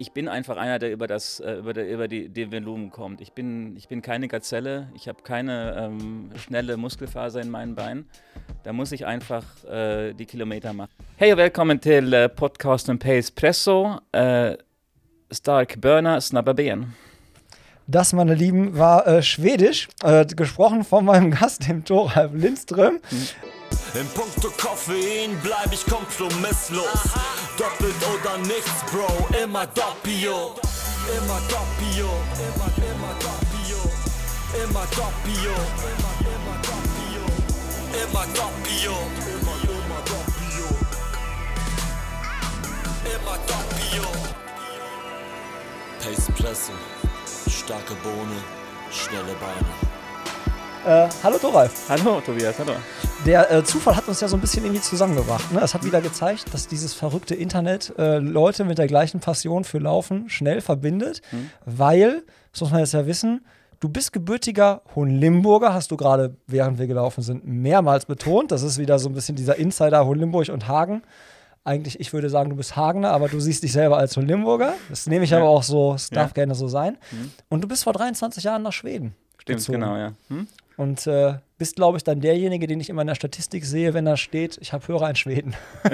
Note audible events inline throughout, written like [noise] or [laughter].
ich bin einfach einer, der über, das, äh, über, der, über die, die Volumen kommt. Ich bin, ich bin keine Gazelle, ich habe keine ähm, schnelle Muskelfaser in meinen Beinen. Da muss ich einfach äh, die Kilometer machen. Hej och välkommen till uh, podcasten Pace Presso. Uh, stark Burner, snabba Ben. Das, meine Lieben, war äh, Schwedisch, äh, gesprochen von meinem [laughs] Gast, dem Thoralf Lindström. Mhm. In puncto Koffein bleib ich kompromisslos. Doppelt oder nichts, Bro, immer doppio. Immer doppio, immer, immer doppio. Immer doppio, immer, immer doppio. Immer doppio. Immer doppio. Pace Presse, starke Bohne, schnelle Beine. Äh, hallo Thoralf. Hallo Tobias, hallo. Der äh, Zufall hat uns ja so ein bisschen irgendwie zusammengebracht. Ne? Es hat wieder gezeigt, dass dieses verrückte Internet äh, Leute mit der gleichen Passion für Laufen schnell verbindet, mhm. weil, das muss man jetzt ja wissen, du bist gebürtiger Hohenlimburger, hast du gerade, während wir gelaufen sind, mehrmals betont. Das ist wieder so ein bisschen dieser Insider Hohenlimburg und Hagen. Eigentlich, ich würde sagen, du bist Hagener, aber du siehst dich selber als Hohenlimburger. Das nehme ich ja. aber auch so, es darf ja. gerne so sein. Mhm. Und du bist vor 23 Jahren nach Schweden. Stimmt, gezogen. genau, ja. Hm? Und äh, bist, glaube ich, dann derjenige, den ich immer in der Statistik sehe, wenn da steht, ich habe Hörer in Schweden. [laughs]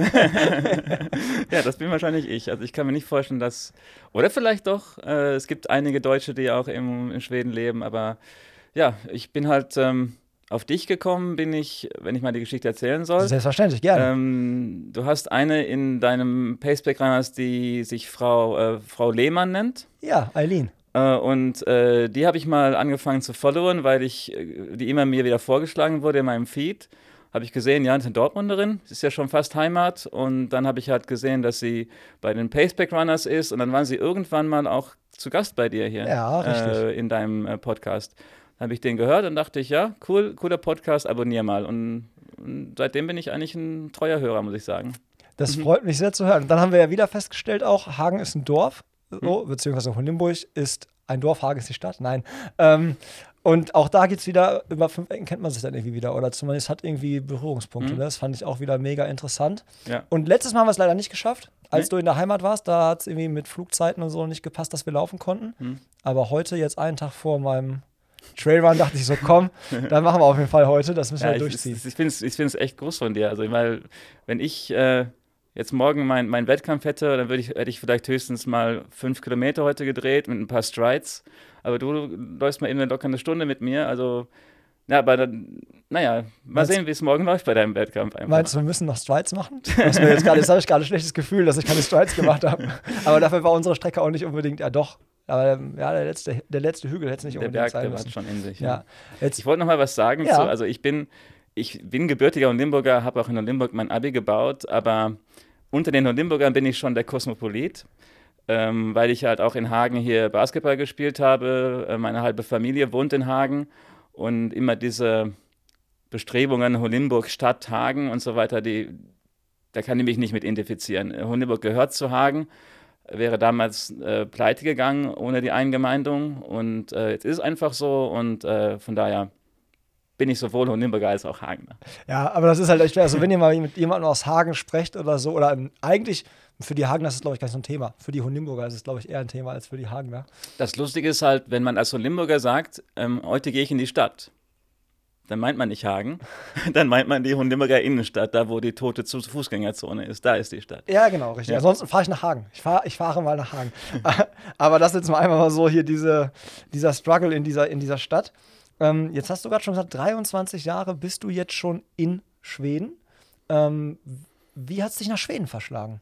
ja, das bin wahrscheinlich ich. Also ich kann mir nicht vorstellen, dass, oder vielleicht doch, äh, es gibt einige Deutsche, die auch im, in Schweden leben, aber ja, ich bin halt ähm, auf dich gekommen, bin ich, wenn ich mal die Geschichte erzählen soll. Selbstverständlich, gerne. Ähm, du hast eine in deinem Paceback rein, die sich Frau, äh, Frau Lehmann nennt. Ja, Eileen. Äh, und äh, die habe ich mal angefangen zu followen, weil ich äh, die immer mir wieder vorgeschlagen wurde in meinem Feed. Habe ich gesehen, ja, ist eine Dortmunderin, ist ja schon fast Heimat. Und dann habe ich halt gesehen, dass sie bei den Paceback Runners ist. Und dann waren sie irgendwann mal auch zu Gast bei dir hier ja, äh, in deinem Podcast. Dann habe ich den gehört und dachte ich, ja, cool, cooler Podcast, abonniere mal. Und, und seitdem bin ich eigentlich ein treuer Hörer, muss ich sagen. Das mhm. freut mich sehr zu hören. Und dann haben wir ja wieder festgestellt, auch Hagen ist ein Dorf so, hm. beziehungsweise von Limburg ist ein Dorf, Hagen ist die Stadt, nein. Ähm, und auch da geht es wieder, über fünf Ecken kennt man sich dann irgendwie wieder. Oder zumindest hat irgendwie Berührungspunkte. Mhm. Das fand ich auch wieder mega interessant. Ja. Und letztes Mal haben wir es leider nicht geschafft. Als nee. du in der Heimat warst, da hat es irgendwie mit Flugzeiten und so nicht gepasst, dass wir laufen konnten. Mhm. Aber heute, jetzt einen Tag vor meinem Trailrun, dachte ich so, komm, [laughs] dann machen wir auf jeden Fall heute. Das müssen ja, wir durchziehen. Ich, ich finde es ich echt groß von dir. Also, weil, wenn ich. Äh jetzt morgen meinen mein Wettkampf hätte, dann würde ich, hätte ich vielleicht höchstens mal fünf Kilometer heute gedreht mit ein paar Strides. Aber du läufst mal eben eine Stunde mit mir. Also, ja, aber dann, naja, mal meinst, sehen, wie es morgen läuft bei deinem Wettkampf. Einfach. Meinst du, wir müssen noch Strides machen? jetzt, jetzt habe ich gerade ein schlechtes Gefühl, dass ich keine Strides gemacht habe. Aber dafür war unsere Strecke auch nicht unbedingt, ja doch, aber ähm, ja, der letzte, der letzte Hügel hätte es nicht der unbedingt Berg, sein müssen. Der schon in sich. Ja. ja. ich wollte noch mal was sagen. Ja. Zu, also ich bin, ich bin gebürtiger und Limburger, habe auch in Limburg mein Abi gebaut, aber unter den Limburgern bin ich schon der Kosmopolit, ähm, weil ich halt auch in Hagen hier Basketball gespielt habe. Äh, meine halbe Familie wohnt in Hagen und immer diese Bestrebungen, Holimburg, Stadt, Hagen und so weiter, die, da kann ich mich nicht mit identifizieren. Holimburg gehört zu Hagen, wäre damals äh, pleite gegangen ohne die Eingemeindung und äh, jetzt ist einfach so und äh, von daher bin ich sowohl Nürnberger als auch Hagener. Ja, aber das ist halt echt schwer. Also, wenn ihr mal mit jemandem aus Hagen sprecht oder so, oder eigentlich für die Hagener ist es, glaube ich, gar nicht so ein Thema. Für die Hohenlimburger ist es, glaube ich, eher ein Thema als für die Hagener. Das Lustige ist halt, wenn man als Hohenlimburger sagt, ähm, heute gehe ich in die Stadt, dann meint man nicht Hagen, [laughs] dann meint man die Hohenlimburger Innenstadt, da wo die tote Fußgängerzone ist. Da ist die Stadt. Ja, genau, richtig. Ja. Ansonsten fahre ich nach Hagen. Ich, fahr, ich fahre mal nach Hagen. [laughs] Aber das ist jetzt mal einmal mal so hier diese, dieser Struggle in dieser, in dieser Stadt. Ähm, jetzt hast du gerade schon gesagt, 23 Jahre bist du jetzt schon in Schweden. Ähm, wie hat es dich nach Schweden verschlagen?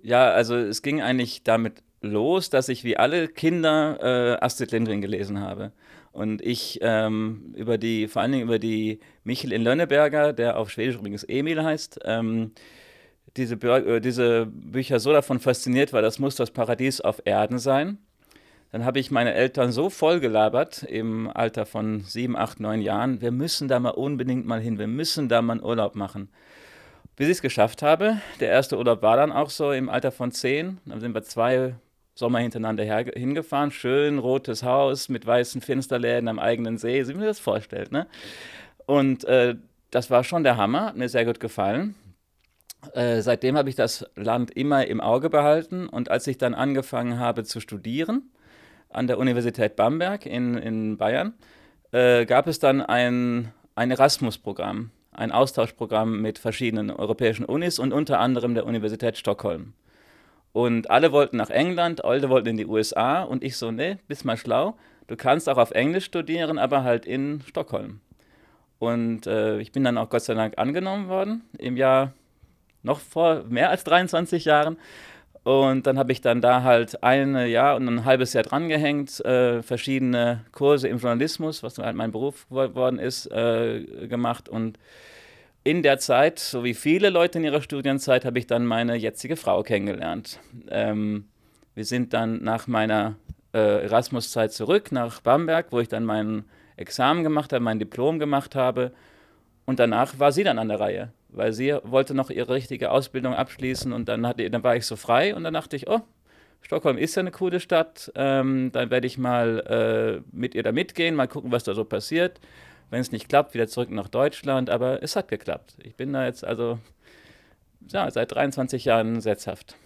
Ja, also es ging eigentlich damit los, dass ich wie alle Kinder äh, Astrid Lindgren gelesen habe. Und ich ähm, über die, vor allen Dingen über die Michel in Lönneberger, der auf Schwedisch übrigens Emil heißt, ähm, diese, äh, diese Bücher so davon fasziniert war, das muss das Paradies auf Erden sein. Dann habe ich meine Eltern so vollgelabert im Alter von sieben, acht, neun Jahren, wir müssen da mal unbedingt mal hin, wir müssen da mal einen Urlaub machen. Bis ich es geschafft habe, der erste Urlaub war dann auch so im Alter von zehn, dann sind wir zwei Sommer hintereinander hingefahren, schön rotes Haus mit weißen Fensterläden am eigenen See, wie man das vorstellt. Ne? Und äh, das war schon der Hammer, hat mir sehr gut gefallen. Äh, seitdem habe ich das Land immer im Auge behalten und als ich dann angefangen habe zu studieren an der Universität Bamberg in, in Bayern, äh, gab es dann ein, ein Erasmus-Programm, ein Austauschprogramm mit verschiedenen europäischen Unis und unter anderem der Universität Stockholm. Und alle wollten nach England, alle wollten in die USA und ich so, nee, bist mal schlau, du kannst auch auf Englisch studieren, aber halt in Stockholm. Und äh, ich bin dann auch Gott sei Dank angenommen worden im Jahr noch vor mehr als 23 Jahren. Und dann habe ich dann da halt ein Jahr und ein halbes Jahr drangehängt, äh, verschiedene Kurse im Journalismus, was halt mein Beruf geworden ist, äh, gemacht. Und in der Zeit, so wie viele Leute in ihrer Studienzeit, habe ich dann meine jetzige Frau kennengelernt. Ähm, wir sind dann nach meiner äh, Erasmus-Zeit zurück nach Bamberg, wo ich dann mein Examen gemacht habe, mein Diplom gemacht habe. Und danach war sie dann an der Reihe weil sie wollte noch ihre richtige Ausbildung abschließen und dann, hatte, dann war ich so frei und dann dachte ich, oh, Stockholm ist ja eine coole Stadt, ähm, dann werde ich mal äh, mit ihr da mitgehen, mal gucken, was da so passiert. Wenn es nicht klappt, wieder zurück nach Deutschland, aber es hat geklappt. Ich bin da jetzt also ja, seit 23 Jahren setzhaft.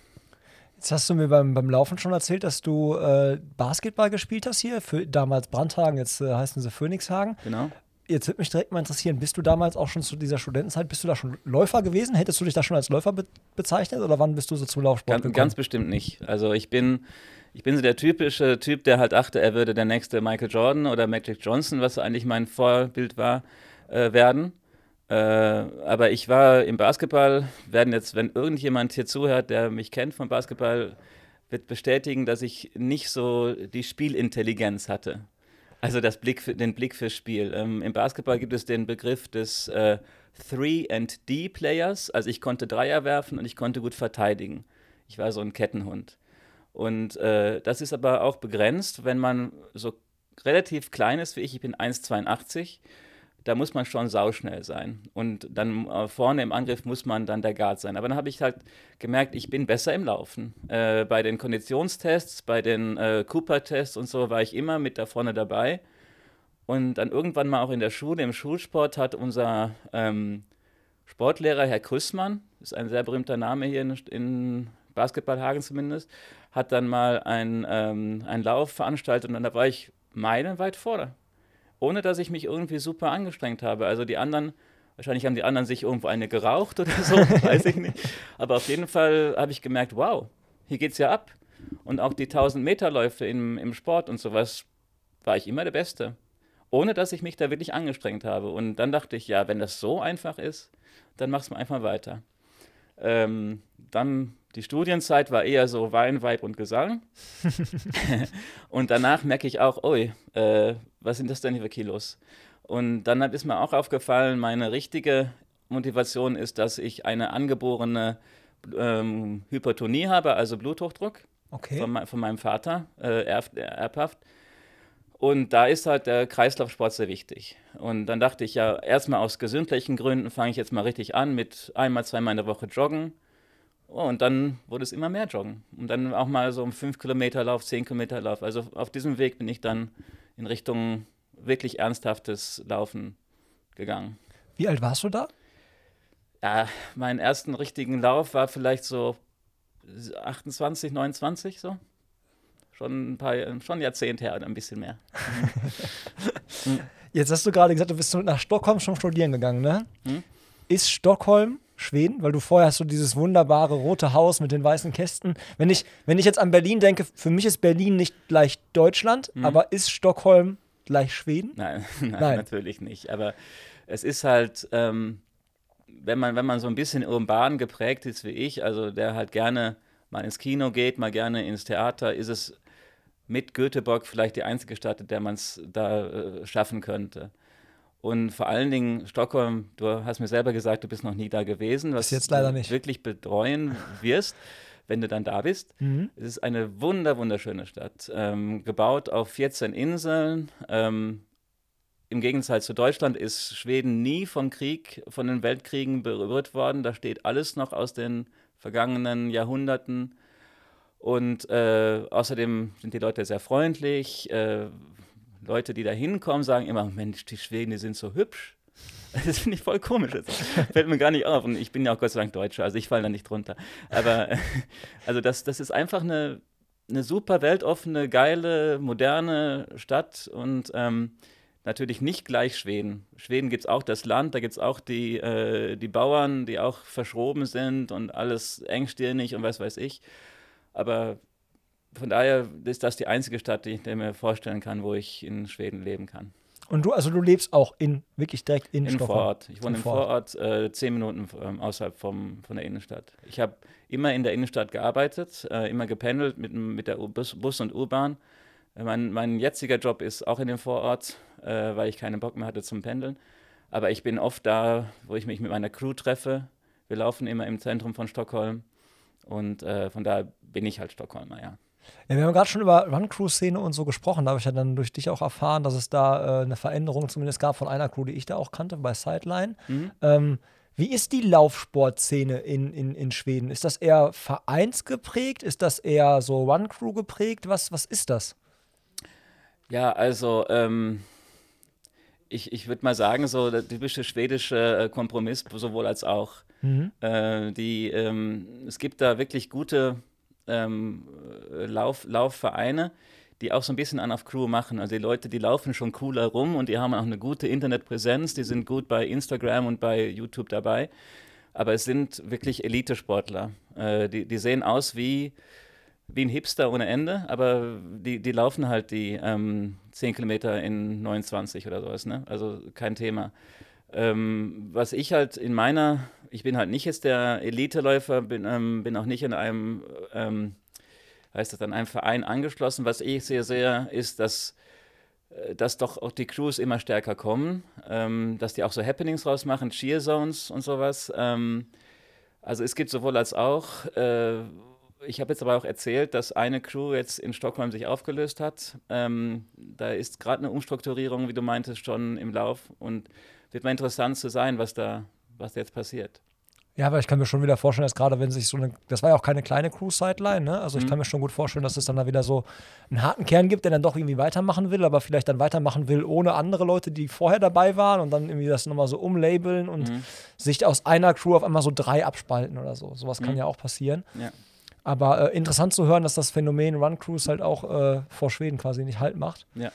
Jetzt hast du mir beim, beim Laufen schon erzählt, dass du äh, Basketball gespielt hast hier, für damals Brandhagen, jetzt äh, heißen sie Phoenixhagen. Genau jetzt würde mich direkt mal interessieren, bist du damals auch schon zu dieser Studentenzeit, bist du da schon Läufer gewesen? Hättest du dich da schon als Läufer be bezeichnet oder wann bist du so zum Laufsport ganz, gekommen? Ganz bestimmt nicht. Also ich bin, ich bin so der typische Typ, der halt dachte, er würde der nächste Michael Jordan oder Magic Johnson, was eigentlich mein Vorbild war, äh, werden. Äh, aber ich war im Basketball, werden jetzt, wenn irgendjemand hier zuhört, der mich kennt vom Basketball, wird bestätigen, dass ich nicht so die Spielintelligenz hatte. Also das Blick den Blick fürs Spiel. Ähm, Im Basketball gibt es den Begriff des äh, Three and D Players. Also ich konnte Dreier werfen und ich konnte gut verteidigen. Ich war so ein Kettenhund. Und äh, das ist aber auch begrenzt, wenn man so relativ klein ist wie ich. Ich bin 1,82 da muss man schon sauschnell sein. Und dann äh, vorne im Angriff muss man dann der Guard sein. Aber dann habe ich halt gemerkt, ich bin besser im Laufen. Äh, bei den Konditionstests, bei den äh, Cooper-Tests und so war ich immer mit da vorne dabei. Und dann irgendwann mal auch in der Schule, im Schulsport, hat unser ähm, Sportlehrer, Herr Krüssmann, ist ein sehr berühmter Name hier in, in Basketballhagen zumindest, hat dann mal einen ähm, Lauf veranstaltet und dann da war ich meilenweit vorne ohne dass ich mich irgendwie super angestrengt habe. Also die anderen, wahrscheinlich haben die anderen sich irgendwo eine geraucht oder so, [laughs] weiß ich nicht. Aber auf jeden Fall habe ich gemerkt, wow, hier geht es ja ab. Und auch die 1000 Meter Läufe im, im Sport und sowas war ich immer der Beste. Ohne dass ich mich da wirklich angestrengt habe. Und dann dachte ich, ja, wenn das so einfach ist, dann mach's mal einfach weiter. Ähm, dann die Studienzeit war eher so Wein, Weib und Gesang. [laughs] [laughs] und danach merke ich auch, oi, äh, was sind das denn hier für Kilos? Und dann ist mir auch aufgefallen, meine richtige Motivation ist, dass ich eine angeborene ähm, Hypertonie habe, also Bluthochdruck okay. von, von, meinem Vater, äh, erb, erbhaft. Und da ist halt der Kreislaufsport sehr wichtig. Und dann dachte ich ja, erstmal aus gesundlichen Gründen fange ich jetzt mal richtig an mit einmal, zweimal in der Woche joggen. Oh, und dann wurde es immer mehr Joggen. Und dann auch mal so um 5 Kilometer Lauf, 10 Kilometer Lauf. Also auf diesem Weg bin ich dann in Richtung wirklich ernsthaftes Laufen gegangen. Wie alt warst du da? Ja, meinen ersten richtigen Lauf war vielleicht so 28, 29 so. Schon ein paar, schon Jahrzehnte her oder ein bisschen mehr. [laughs] Jetzt hast du gerade gesagt, du bist nach Stockholm schon studieren gegangen, ne? Hm? Ist Stockholm Schweden? Weil du vorher hast so dieses wunderbare rote Haus mit den weißen Kästen. Wenn ich, wenn ich jetzt an Berlin denke, für mich ist Berlin nicht gleich Deutschland, mhm. aber ist Stockholm gleich Schweden? Nein, [laughs] nein, nein. natürlich nicht. Aber es ist halt, ähm, wenn, man, wenn man so ein bisschen urban geprägt ist wie ich, also der halt gerne mal ins Kino geht, mal gerne ins Theater, ist es mit Göteborg vielleicht die einzige Stadt, in der man es da äh, schaffen könnte. Und vor allen Dingen Stockholm, du hast mir selber gesagt, du bist noch nie da gewesen, was jetzt leider du nicht. wirklich betreuen wirst, [laughs] wenn du dann da bist. Mhm. Es ist eine wunder, wunderschöne Stadt, ähm, gebaut auf 14 Inseln. Ähm, Im Gegensatz zu Deutschland ist Schweden nie vom Krieg, von den Weltkriegen berührt worden. Da steht alles noch aus den vergangenen Jahrhunderten. Und äh, außerdem sind die Leute sehr freundlich, äh, Leute, die da hinkommen, sagen immer, Mensch, die Schweden, die sind so hübsch. [laughs] Das finde ich voll komisch. Das fällt mir gar nicht auf. Und ich bin ja auch Gott sei Dank Deutscher, also ich falle da nicht drunter. Aber [laughs] also das, das ist einfach eine, eine super weltoffene, geile, moderne Stadt und ähm, natürlich nicht gleich Schweden. Schweden gibt es auch das Land, da gibt es auch die, äh, die Bauern, die auch verschroben sind und alles engstirnig und was weiß ich. Aber von daher ist das die einzige Stadt, die ich mir vorstellen kann, wo ich in Schweden leben kann. Und du, also du lebst auch in, wirklich direkt in, in Stockholm? Vorort. Ich wohne im Vorort, äh, zehn Minuten ähm, außerhalb vom, von der Innenstadt. Ich habe immer in der Innenstadt gearbeitet, äh, immer gependelt mit, mit der Bus, Bus und U-Bahn. Äh, mein, mein jetziger Job ist auch in dem Vorort, äh, weil ich keinen Bock mehr hatte zum Pendeln. Aber ich bin oft da, wo ich mich mit meiner Crew treffe. Wir laufen immer im Zentrum von Stockholm. Und äh, von daher bin ich halt Stockholmer, ja. Ja, wir haben gerade schon über Run-Crew-Szene und so gesprochen. Da habe ich ja dann durch dich auch erfahren, dass es da äh, eine Veränderung zumindest gab von einer Crew, die ich da auch kannte, bei Sideline. Mhm. Ähm, wie ist die Laufsportszene in, in, in Schweden? Ist das eher vereinsgeprägt? Ist das eher so Run-Crew geprägt? Was, was ist das? Ja, also ähm, ich, ich würde mal sagen, so der typische schwedische äh, Kompromiss, sowohl als auch. Mhm. Äh, die, ähm, es gibt da wirklich gute ähm, Lauf, Laufvereine, die auch so ein bisschen an auf Crew machen. Also die Leute, die laufen schon cooler rum und die haben auch eine gute Internetpräsenz, die sind gut bei Instagram und bei YouTube dabei. Aber es sind wirklich Elitesportler. Äh, die, die sehen aus wie, wie ein Hipster ohne Ende, aber die, die laufen halt die ähm, 10 Kilometer in 29 oder sowas. Ne? Also kein Thema. Ähm, was ich halt in meiner, ich bin halt nicht jetzt der Eliteläufer, bin, ähm, bin auch nicht in einem, ähm, heißt das dann, einem Verein angeschlossen. Was ich sehe sehr, ist, dass, äh, dass doch auch die Crews immer stärker kommen, ähm, dass die auch so Happenings rausmachen, Cheer Zones und sowas. Ähm, also es gibt sowohl als auch. Äh, ich habe jetzt aber auch erzählt, dass eine Crew jetzt in Stockholm sich aufgelöst hat. Ähm, da ist gerade eine Umstrukturierung, wie du meintest, schon im Lauf und wird mal interessant zu sein, was da, was jetzt passiert. Ja, aber ich kann mir schon wieder vorstellen, dass gerade wenn sich so eine, das war ja auch keine kleine Cruise-Sideline, ne? Also ich mhm. kann mir schon gut vorstellen, dass es dann da wieder so einen harten Kern gibt, der dann doch irgendwie weitermachen will, aber vielleicht dann weitermachen will ohne andere Leute, die vorher dabei waren und dann irgendwie das nochmal so umlabeln und mhm. sich aus einer Crew auf einmal so drei abspalten oder so. Sowas kann mhm. ja auch passieren. Ja. Aber äh, interessant zu hören, dass das Phänomen Run Cruise halt auch äh, vor Schweden quasi nicht halt macht. Ja.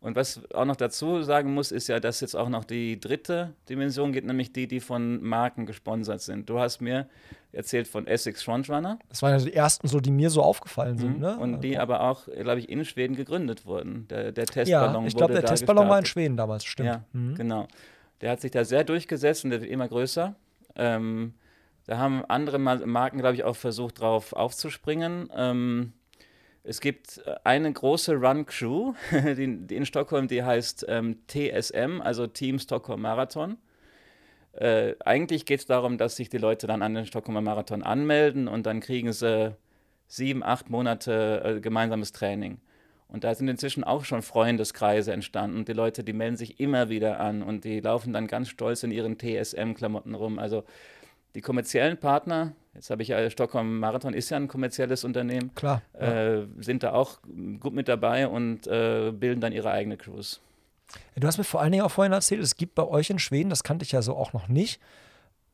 Und was auch noch dazu sagen muss, ist ja, dass jetzt auch noch die dritte Dimension geht, nämlich die, die von Marken gesponsert sind. Du hast mir erzählt von Essex Frontrunner. Das waren ja die ersten, so, die mir so aufgefallen sind. Mhm. Ne? Und die aber auch, glaube ich, in Schweden gegründet wurden. Der, der Testballon ja, ich glaube, der Testballon gestartet. war in Schweden damals, stimmt. Ja, mhm. genau. Der hat sich da sehr durchgesetzt und der wird immer größer. Ähm, da haben andere Marken, glaube ich, auch versucht, drauf aufzuspringen. Ähm, es gibt äh, eine große Run-Crew [laughs] die, die in Stockholm, die heißt ähm, TSM, also Team Stockholm Marathon. Äh, eigentlich geht es darum, dass sich die Leute dann an den Stockholmer Marathon anmelden und dann kriegen sie sieben, acht Monate äh, gemeinsames Training. Und da sind inzwischen auch schon Freundeskreise entstanden. Und die Leute, die melden sich immer wieder an und die laufen dann ganz stolz in ihren TSM-Klamotten rum. Also die kommerziellen Partner, jetzt habe ich ja Stockholm Marathon ist ja ein kommerzielles Unternehmen, Klar, ja. äh, sind da auch gut mit dabei und äh, bilden dann ihre eigene Crews. Du hast mir vor allen Dingen auch vorhin erzählt, es gibt bei euch in Schweden, das kannte ich ja so auch noch nicht,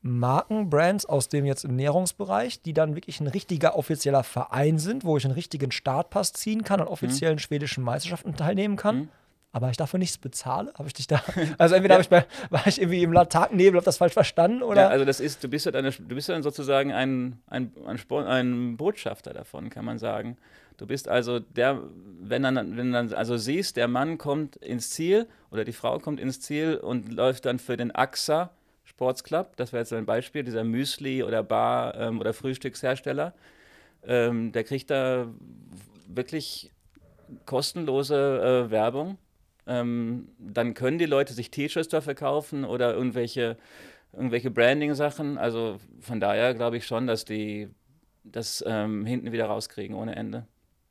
Marken, Brands aus dem jetzt Ernährungsbereich, die dann wirklich ein richtiger offizieller Verein sind, wo ich einen richtigen Startpass ziehen kann und offiziellen mhm. schwedischen Meisterschaften teilnehmen kann. Mhm aber ich dafür nichts bezahle? Habe ich dich da? [laughs] Also entweder ja. ich bei, war ich irgendwie im Tagnebel, habe das falsch verstanden oder? Ja, also das ist, du bist ja, eine, du bist dann sozusagen ein, ein, ein, Sport, ein, Botschafter davon, kann man sagen. Du bist also der, wenn dann, wenn dann also siehst, der Mann kommt ins Ziel oder die Frau kommt ins Ziel und läuft dann für den AXA Sportsclub, das wäre jetzt ein Beispiel, dieser Müsli oder Bar ähm, oder Frühstückshersteller, ähm, der kriegt da wirklich kostenlose äh, Werbung ähm, dann können die Leute sich T-Shirts dafür kaufen oder irgendwelche, irgendwelche Branding-Sachen. Also von daher glaube ich schon, dass die das ähm, hinten wieder rauskriegen ohne Ende.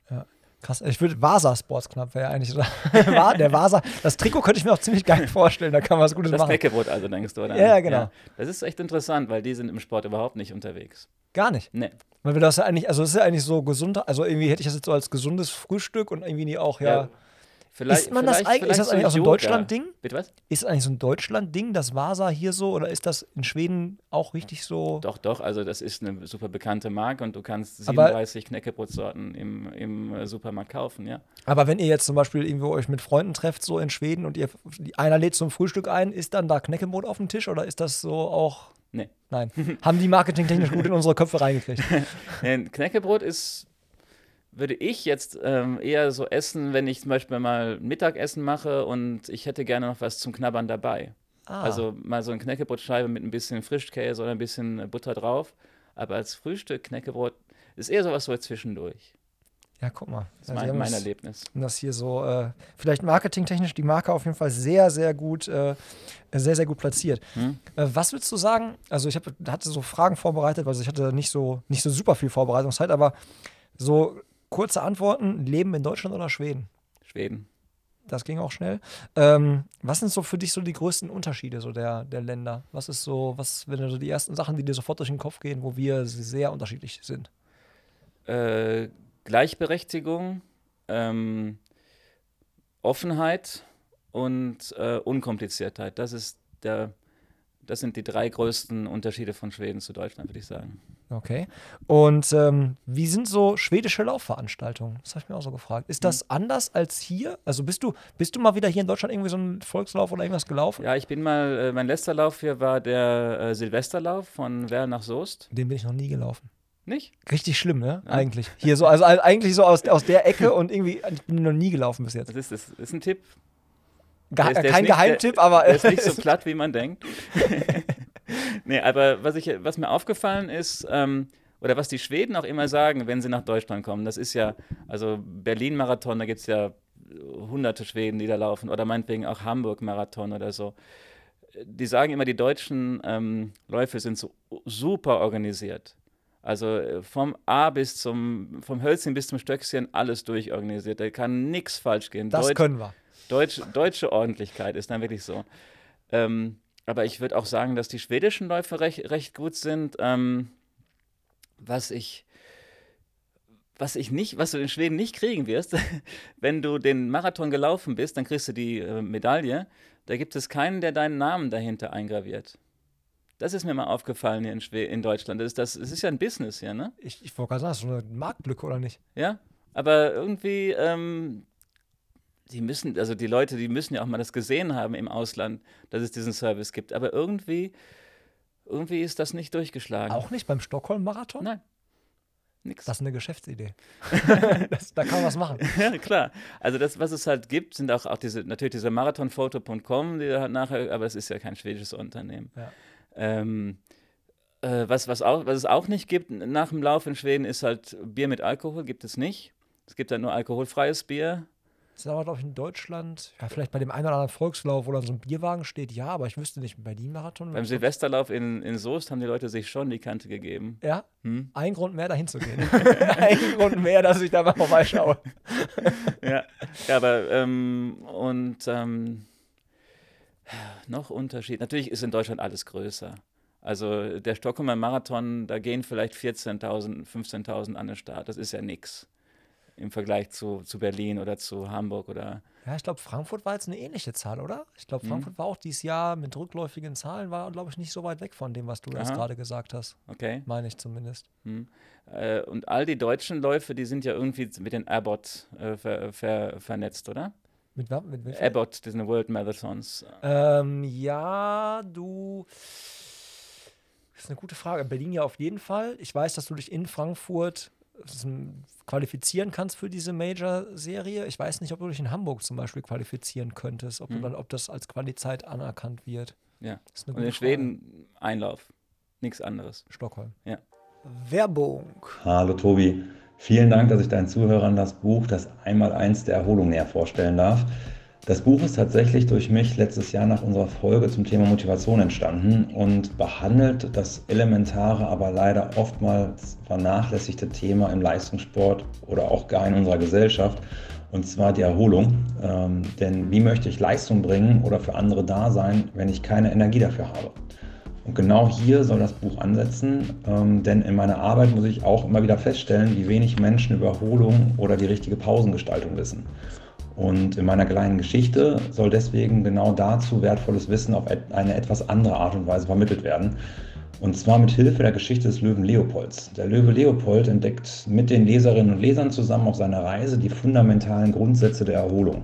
Ja. Krass, ich würde Vasa Sports Club wäre ja eigentlich [laughs] der Vasa. Das Trikot könnte ich mir auch ziemlich geil vorstellen, da kann man was Gutes das machen. Das Knäckebrot also denkst du, oder? Ja, genau. Ja. Das ist echt interessant, weil die sind im Sport überhaupt nicht unterwegs. Gar nicht? Nee. Weil wir das ja eigentlich, also das ist ja eigentlich so gesund, also irgendwie hätte ich das jetzt so als gesundes Frühstück und irgendwie auch ja, ja Vielleicht, ist man das eigentlich, ist das eigentlich auch so ein. Deutschland-Ding? Bitte was? Ist das eigentlich so ein Deutschland-Ding, das Vasa hier so, oder ist das in Schweden auch richtig so? Doch, doch, also das ist eine super bekannte Marke und du kannst Aber- 37 Knäckebrotsorten im, im äh, Supermarkt kaufen, ja. Aber wenn ihr jetzt zum Beispiel irgendwo euch mit Freunden trefft, so in Schweden, und ihr einer lädt zum Frühstück ein, ist dann da Knäckebrot auf dem Tisch oder ist das so auch. Nee. Nein. Haben die marketingtechnisch gut in unsere Köpfe reingekriegt. [laughs] Ein Knäckebrot ist, würde ich jetzt ähm, eher so essen, wenn ich zum Beispiel mal Mittagessen mache und ich hätte gerne noch was zum Knabbern dabei. Ah. Also mal so eine Knäckebrotscheibe mit ein bisschen Frischkäse oder ein bisschen äh, Butter drauf. Aber als Frühstück Knäckebrot ist eher sowas so zwischendurch. Ja, guck mal. Das ist mein, haben mein Erlebnis. das hier so, äh, vielleicht marketingtechnisch die Marke auf jeden Fall sehr, sehr gut, äh, sehr, sehr gut platziert. Hm? Äh, was würdest du sagen? Also ich hab, hatte so Fragen vorbereitet, also ich hatte nicht so, nicht so super viel Vorbereitungszeit, aber so kurze Antworten, Leben in Deutschland oder Schweden? Schweden. Das ging auch schnell. Ähm, was sind so für dich so die größten Unterschiede so der, der Länder? Was ist so, was, wenn so die ersten Sachen, die dir sofort durch den Kopf gehen, wo wir sehr unterschiedlich sind? Äh, Gleichberechtigung, ähm, Offenheit und äh, Unkompliziertheit. Das ist der, das sind die drei größten Unterschiede von Schweden zu Deutschland, würde ich sagen. Okay. Und ähm, wie sind so schwedische Laufveranstaltungen? Das habe ich mir auch so gefragt. Ist das anders als hier? Also bist du, bist du mal wieder hier in Deutschland irgendwie so einen Volkslauf oder irgendwas gelaufen? Ja, ich bin mal, äh, mein letzter Lauf hier war der äh, Silvesterlauf von Werl nach Soest. Den bin ich noch nie gelaufen. Nicht? Richtig schlimm, ne? Eigentlich. Hier so, also al- eigentlich so aus, aus der Ecke und irgendwie, ich bin noch nie gelaufen bis jetzt. Das ist, das ist ein Tipp. Ge Der ist- der kein nicht- Geheimtipp, der, aber Der ist nicht so [laughs] platt, wie man denkt. [laughs] nee, aber was, ich, was mir aufgefallen ist, ähm, oder was die Schweden auch immer sagen, wenn sie nach Deutschland kommen, das ist ja, also Berlin-Marathon, da gibt es ja hunderte Schweden, die da laufen, oder meinetwegen auch Hamburg-Marathon oder so. Die sagen immer, die deutschen ähm, Läufe sind so super organisiert. Also äh, vom A bis zum, vom Hölzchen bis zum Stöckchen alles durchorganisiert. Da kann nichts falsch gehen. das Deutsch- können wir. Deutsch, deutsche Ordentlichkeit ist dann wirklich so. Ähm, aber ich würde auch sagen, dass die schwedischen Läufe recht, recht gut sind. Ähm, was ich, was ich nicht, was du in Schweden nicht kriegen wirst, [laughs] wenn du den Marathon gelaufen bist, dann kriegst du die äh, Medaille. Da gibt es keinen, der deinen Namen dahinter eingraviert. Das ist mir mal aufgefallen hier in, Schwe in Deutschland. Das ist, das, es ist ja ein Business hier, ne? Ich, ich wollte gerade sagen, das ist so eine Marktlücke oder nicht? Ja, aber irgendwie, ähm, die müssen, also die Leute, die müssen ja auch mal das gesehen haben im Ausland, dass es diesen Service gibt. Aber irgendwie, irgendwie ist das nicht durchgeschlagen. Auch nicht beim Stockholm-Marathon? Nein. Nix. Das ist eine Geschäftsidee. [laughs] das, da kann man was machen. ja, klar. Also das, was es halt gibt, sind auch, auch diese, natürlich diese Marathonfoto.com, die da halt nachher, aber es ist ja kein schwedisches Unternehmen. Ja. Ähm, äh, was, was, auch, was es auch nicht gibt nach dem Lauf in Schweden, ist halt Bier mit Alkohol, gibt es nicht. Es gibt halt nur alkoholfreies Bier. Ist aber, glaube ich, in Deutschland, ja, vielleicht bei dem einen oder anderen Volkslauf, wo dann so ein Bierwagen steht, ja, aber ich wüsste nicht, bei Berlin-Marathon. Beim Silvesterlauf in, in Soest haben die Leute sich schon die Kante gegeben. Ja, Hm? ein Grund mehr, dahin zu gehen. [laughs] [laughs] ein Grund mehr, dass ich da mal vorbeischaue. [laughs] Ja. ja, aber ähm, und ähm, noch Unterschied. Natürlich ist in Deutschland alles größer. Also der Stockholmer Marathon, da gehen vielleicht 14.000, 15.000 an den Start. Das ist ja nichts im Vergleich zu, zu Berlin oder zu Hamburg oder Ja, ich glaube, Frankfurt war jetzt eine ähnliche Zahl, oder? Ich glaube, Frankfurt war auch dieses Jahr mit rückläufigen Zahlen, war, glaube ich, nicht so weit weg von dem, was du jetzt gerade gesagt hast. okay. Meine ich zumindest. Hm. Äh, und all die deutschen Läufe, die sind ja irgendwie mit den Abbott äh, ver, ver, vernetzt, oder? Mit, mit, mit Abbott, diese World Marathons. Ähm, ja, du. Das ist eine gute Frage. Berlin ja auf jeden Fall. Ich weiß, dass du dich in Frankfurt qualifizieren kannst für diese Major-Serie. Ich weiß nicht, ob du dich in Hamburg zum Beispiel qualifizieren könntest, ob, du Hm. dann, ob das als Qualizeit anerkannt wird. Ja. Das ist eine Und in gute Frage. Schweden Einlauf. Nichts anderes. Stockholm. Ja. Werbung. Hallo Tobi, vielen Dank, dass ich deinen Zuhörern das Buch Das Einmaleins der Erholung näher vorstellen darf. Das Buch ist tatsächlich durch mich letztes Jahr nach unserer Folge zum Thema Motivation entstanden und behandelt das elementare, aber leider oftmals vernachlässigte Thema im Leistungssport oder auch gar in unserer Gesellschaft, und zwar die Erholung. Ähm, denn wie möchte ich Leistung bringen oder für andere da sein, wenn ich keine Energie dafür habe? Und genau hier soll das Buch ansetzen, ähm, denn in meiner Arbeit muss ich auch immer wieder feststellen, wie wenig Menschen über Erholung oder die richtige Pausengestaltung wissen. Und in meiner kleinen Geschichte soll deswegen genau dazu wertvolles Wissen auf eine etwas andere Art und Weise vermittelt werden. Und zwar mit Hilfe der Geschichte des Löwen Leopolds. Der Löwe Leopold entdeckt mit den Leserinnen und Lesern zusammen auf seiner Reise die fundamentalen Grundsätze der Erholung.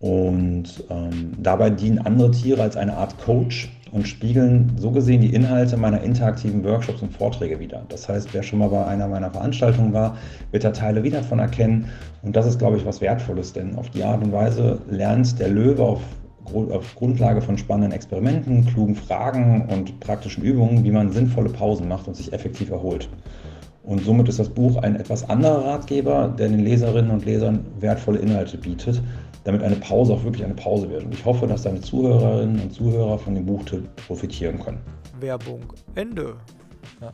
Und ähm, dabei dienen andere Tiere als eine Art Coach und spiegeln so gesehen die Inhalte meiner interaktiven Workshops und Vorträge wieder. Das heißt, wer schon mal bei einer meiner Veranstaltungen war, wird da Teile wieder von erkennen. Und das ist, glaube ich, was Wertvolles, denn auf die Art und Weise lernt der Löwe auf auf Grundlage von spannenden Experimenten, klugen Fragen und praktischen Übungen, wie man sinnvolle Pausen macht und sich effektiv erholt. Und somit ist das Buch ein etwas anderer Ratgeber, der den Leserinnen und Lesern wertvolle Inhalte bietet, damit eine Pause auch wirklich eine Pause wird. Und ich hoffe, dass deine Zuhörerinnen und Zuhörer von dem Buch profitieren können. Werbung Ende. Ja.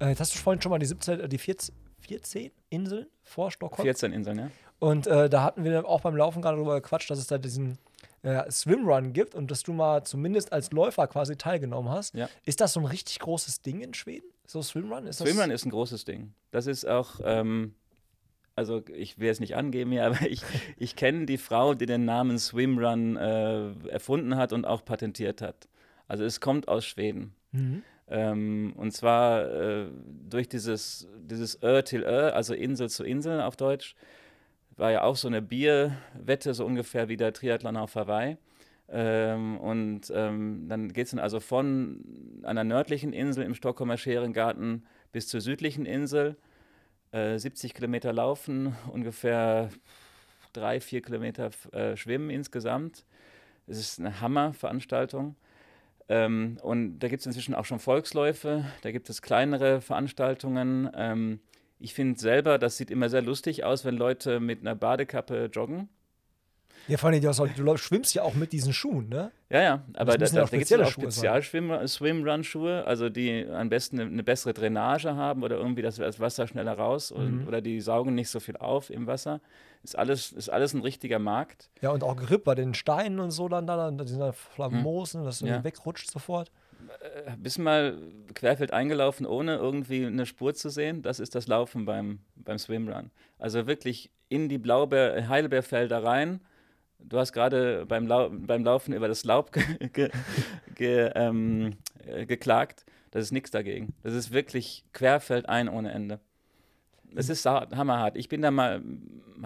Äh, jetzt hast du vorhin schon mal die 17, äh, die 14, 14 Inseln vor Stockholm. 14 Inseln, ja. Und äh, da hatten wir auch beim Laufen gerade darüber gequatscht, dass es da diesen äh, Swimrun gibt und dass du mal zumindest als Läufer quasi teilgenommen hast. Ja. Ist das so ein richtig großes Ding in Schweden? So Swimrun? Ist Swimrun ist ein großes Ding. Das ist auch, ähm, also ich will es nicht angeben hier, [laughs] aber ich, ich kenne die Frau, die den Namen Swimrun äh, erfunden hat und auch patentiert hat. Also es kommt aus Schweden. Mhm. Ähm, und zwar äh, durch dieses, dieses Ö till Ö, also Insel zu Insel auf Deutsch war ja auch so eine Bierwette, so ungefähr wie der Triathlon auf Hawaii. Ähm, und ähm, dann geht es dann also von einer nördlichen Insel im Stockholmer Scherengarten bis zur südlichen Insel. Äh, 70 Kilometer laufen, ungefähr drei, vier Kilometer äh, schwimmen insgesamt. Es ist eine Hammerveranstaltung. Ähm, und da gibt es inzwischen auch schon Volksläufe, da gibt es kleinere Veranstaltungen. Ähm, ich finde selber, das sieht immer sehr lustig aus, wenn Leute mit einer Badekappe joggen. Ja, vor allem, du, du schwimmst ja auch mit diesen Schuhen, ne? Ja, ja, aber da, da, da gibt es auch Spezial-Swimrun-Schuhe, also die am besten eine, eine, bessere Drainage haben oder irgendwie das, das Wasser schneller raus und, mhm. oder die saugen nicht so viel auf im Wasser. Ist alles, ist alles ein richtiger Markt. Ja, und auch Grip bei den Steinen und so dann da, da sind da Flamosen, mhm. dass du ja. wegrutscht sofort. Äh, bist mal querfeld eingelaufen, ohne irgendwie eine Spur zu sehen? Das ist das Laufen beim, beim Swimrun. Also wirklich in die Blaubeer, Heidelbeerfelder rein. Du hast gerade beim, Lau beim Laufen über das Laub [laughs] ge ge ge ähm, äh, geklagt. Das ist nichts dagegen. Das ist wirklich querfeld ein ohne Ende. Das ist hammerhart. Ich bin da mal,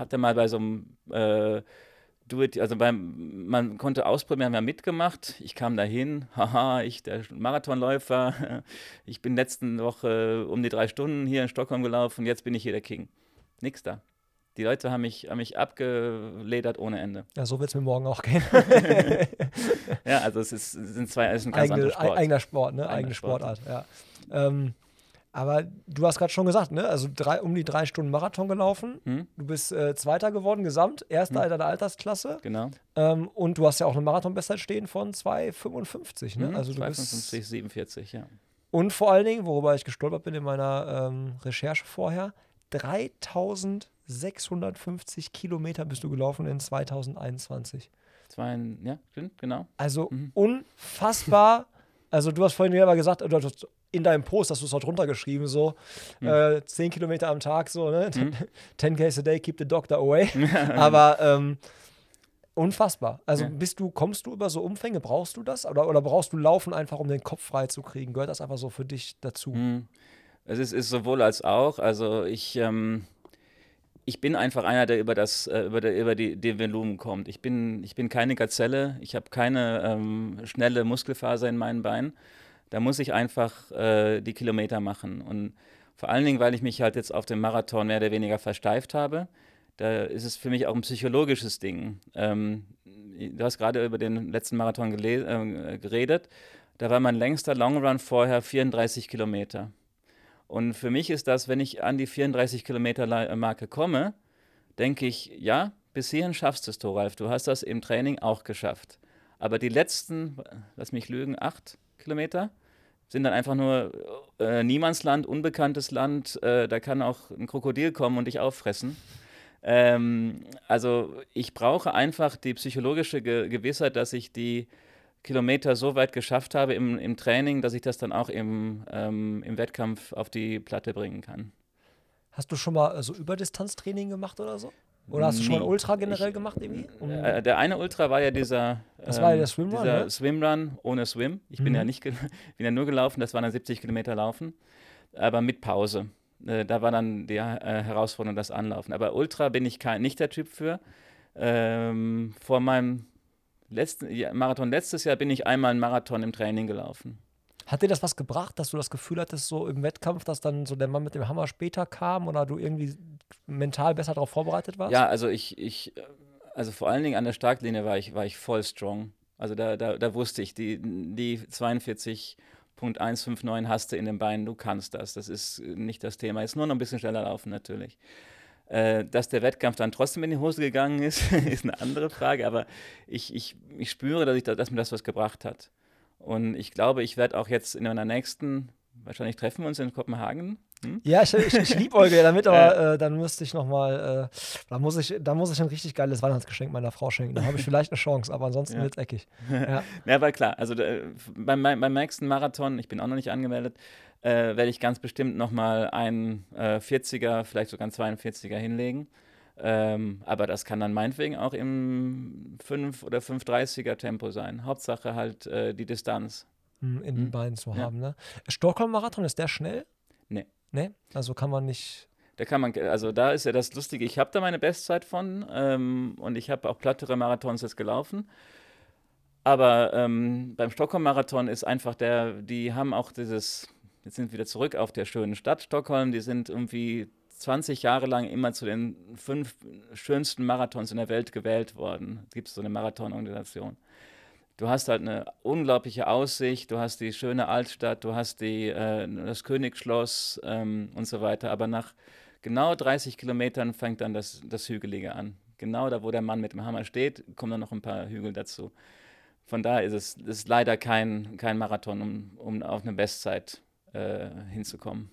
da mal bei so einem äh, do it, also beim, man konnte ausprobieren, wir haben mitgemacht. Ich kam dahin, haha, ich, der Marathonläufer, ich bin letzte Woche um die drei Stunden hier in Stockholm gelaufen, jetzt bin ich hier der King. Nix da. Die Leute haben mich, haben mich abgeledert ohne Ende. Ja, so wird es mir morgen auch gehen. [laughs] ja, also es, ist, sind zwei, es ist ein ganz Eigene, Sport. Eigener Sport, ne? Eigene, Eigene Sportart, ja. Ähm, aber du hast gerade schon gesagt, ne? Also drei, um die drei Stunden Marathon gelaufen. Hm? Du bist äh, Zweiter geworden, gesamt, erster hm. deiner Altersklasse. Genau. Ähm, und du hast ja auch eine Marathon-Bestzeit stehen von 2,55, ne? Hm, also 2,55, 47, ja. Und vor allen Dingen, worüber ich gestolpert bin in meiner ähm, Recherche vorher, 3650 Kilometer bist du gelaufen in 2021. Zwei, ja, genau. Also mhm. unfassbar. [laughs] Also du hast vorhin ja mal gesagt, du hast in deinem Post hast du es auch drunter geschrieben, so mhm. äh, 10 Kilometer am Tag, so, ne? Mhm. [laughs] 10 K's a day, keep the doctor away. [laughs] Aber ähm, unfassbar. Also ja. bist du, kommst du über so Umfänge, brauchst du das? Oder, oder brauchst du Laufen einfach, um den Kopf frei zu kriegen? Gehört das einfach so für dich dazu? Mhm. Es ist, ist, sowohl als auch. Also ich, ähm, ich bin einfach einer, der über das, äh, über, der, über die, die Volumen kommt. Ich bin, ich bin keine Gazelle, ich habe keine ähm, schnelle Muskelfaser in meinen Beinen da muss ich einfach äh, die Kilometer machen. Und vor allen Dingen, weil ich mich halt jetzt auf dem Marathon mehr oder weniger versteift habe, da ist es für mich auch ein psychologisches Ding. Ähm, du hast gerade über den letzten Marathon äh, geredet. Da war mein längster Longrun vorher 34 Kilometer. Und für mich ist das, wenn ich an die 34 Kilometer Marke komme, denke ich, ja, bis hierhin schaffst du es, Thoralf. Du hast das im Training auch geschafft. Aber die letzten, lass mich lügen, acht Kilometer sind dann einfach nur äh, Niemandsland, unbekanntes Land. Äh, da kann auch ein Krokodil kommen und dich auffressen. Ähm, also ich brauche einfach die psychologische Ge Gewissheit, dass ich die Kilometer so weit geschafft habe im, im Training, dass ich das dann auch im, ähm, im Wettkampf auf die Platte bringen kann. Hast du schon mal so Überdistanztraining gemacht oder so? Oder hast du schon mal. Ultra generell gemacht irgendwie? Um, Äh, der eine Ultra war ja dieser, Das war ja der Swimrun, dieser ne? Swimrun ohne Swim. Ich bin Mhm. ja nicht, ge- [laughs] bin ja nur gelaufen, das waren dann 70 Kilometer Laufen, aber mit Pause. Äh, da war dann die äh, Herausforderung das Anlaufen. Aber Ultra bin ich kein, nicht der Typ für. Ähm, vor meinem letzten ja, Marathon letztes Jahr bin ich einmal einen Marathon im Training gelaufen. Hat dir das was gebracht, dass du das Gefühl hattest, so im Wettkampf, dass dann so der Mann mit dem Hammer später kam oder du irgendwie mental besser darauf vorbereitet warst? Ja, also ich, ich, äh, also vor allen Dingen an der Startlinie war ich, war ich voll strong. Also da, da, da wusste ich, die, die 42.159 hast du in den Beinen, du kannst das. Das ist nicht das Thema. Ist nur noch ein bisschen schneller laufen natürlich. Äh, dass der Wettkampf dann trotzdem in die Hose gegangen ist, [laughs] ist eine andere Frage. Aber ich, ich, ich spüre, dass, ich, da- dass mir das was gebracht hat. Und ich glaube, ich werde auch jetzt in meiner nächsten, wahrscheinlich treffen wir uns in Kopenhagen. Hm? Ja, ich, ich, ich liebäuge ja damit, [laughs] aber äh, dann müsste ich nochmal, äh, da muss ich, da muss ich ein richtig geiles Weihnachtsgeschenk meiner Frau schenken. Da habe ich [laughs] vielleicht eine Chance, aber ansonsten Ja. wird's eckig. [laughs] Ja. Ja, aber klar, also äh, beim, beim beim nächsten Marathon, ich bin auch noch nicht angemeldet, äh, werde ich ganz bestimmt nochmal einen äh, 40er, vielleicht sogar einen 42er hinlegen. Ähm, aber das kann dann meinetwegen auch im 5 oder 530er Tempo sein. Hauptsache halt äh, die Distanz. Hm, in den Hm. Beinen zu Ja. haben. Ne? Stockholm-Marathon, ist der schnell? Nee. Nee? Also kann man nicht. Da kann man, also da ist ja das Lustige, ich habe da meine Bestzeit von ähm, und ich habe auch plattere Marathons jetzt gelaufen. Aber ähm, beim Stockholm-Marathon ist einfach der, die haben auch dieses, jetzt sind wir wieder zurück auf der schönen Stadt Stockholm, die sind irgendwie 20 Jahre lang immer zu den fünf schönsten Marathons in der Welt gewählt worden. Es gibt so eine Marathonorganisation. Du hast halt eine unglaubliche Aussicht, du hast die schöne Altstadt, du hast die, äh, das Königsschloss ähm, und so weiter. Aber nach genau 30 Kilometern fängt dann das, das Hügelige an. Genau da, wo der Mann mit dem Hammer steht, kommen dann noch ein paar Hügel dazu. Von daher ist es ist leider kein, kein Marathon, um, um auf eine Bestzeit äh, hinzukommen.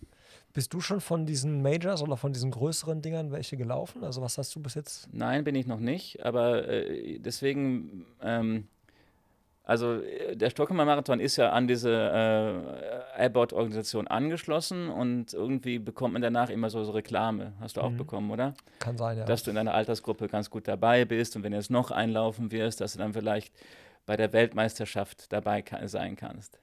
Bist du schon von diesen Majors oder von diesen größeren Dingern welche gelaufen? Also was hast du bis jetzt? Nein, bin ich noch nicht, aber äh, deswegen, ähm, also äh, der Stockholmer Marathon ist ja an diese äh, Abbott-Organisation angeschlossen und irgendwie bekommt man danach immer so, so Reklame. Hast du auch Mhm. bekommen, oder? Kann sein, ja. Dass du in deiner Altersgruppe ganz gut dabei bist und wenn du jetzt noch einlaufen wirst, dass du dann vielleicht bei der Weltmeisterschaft dabei ka sein kannst.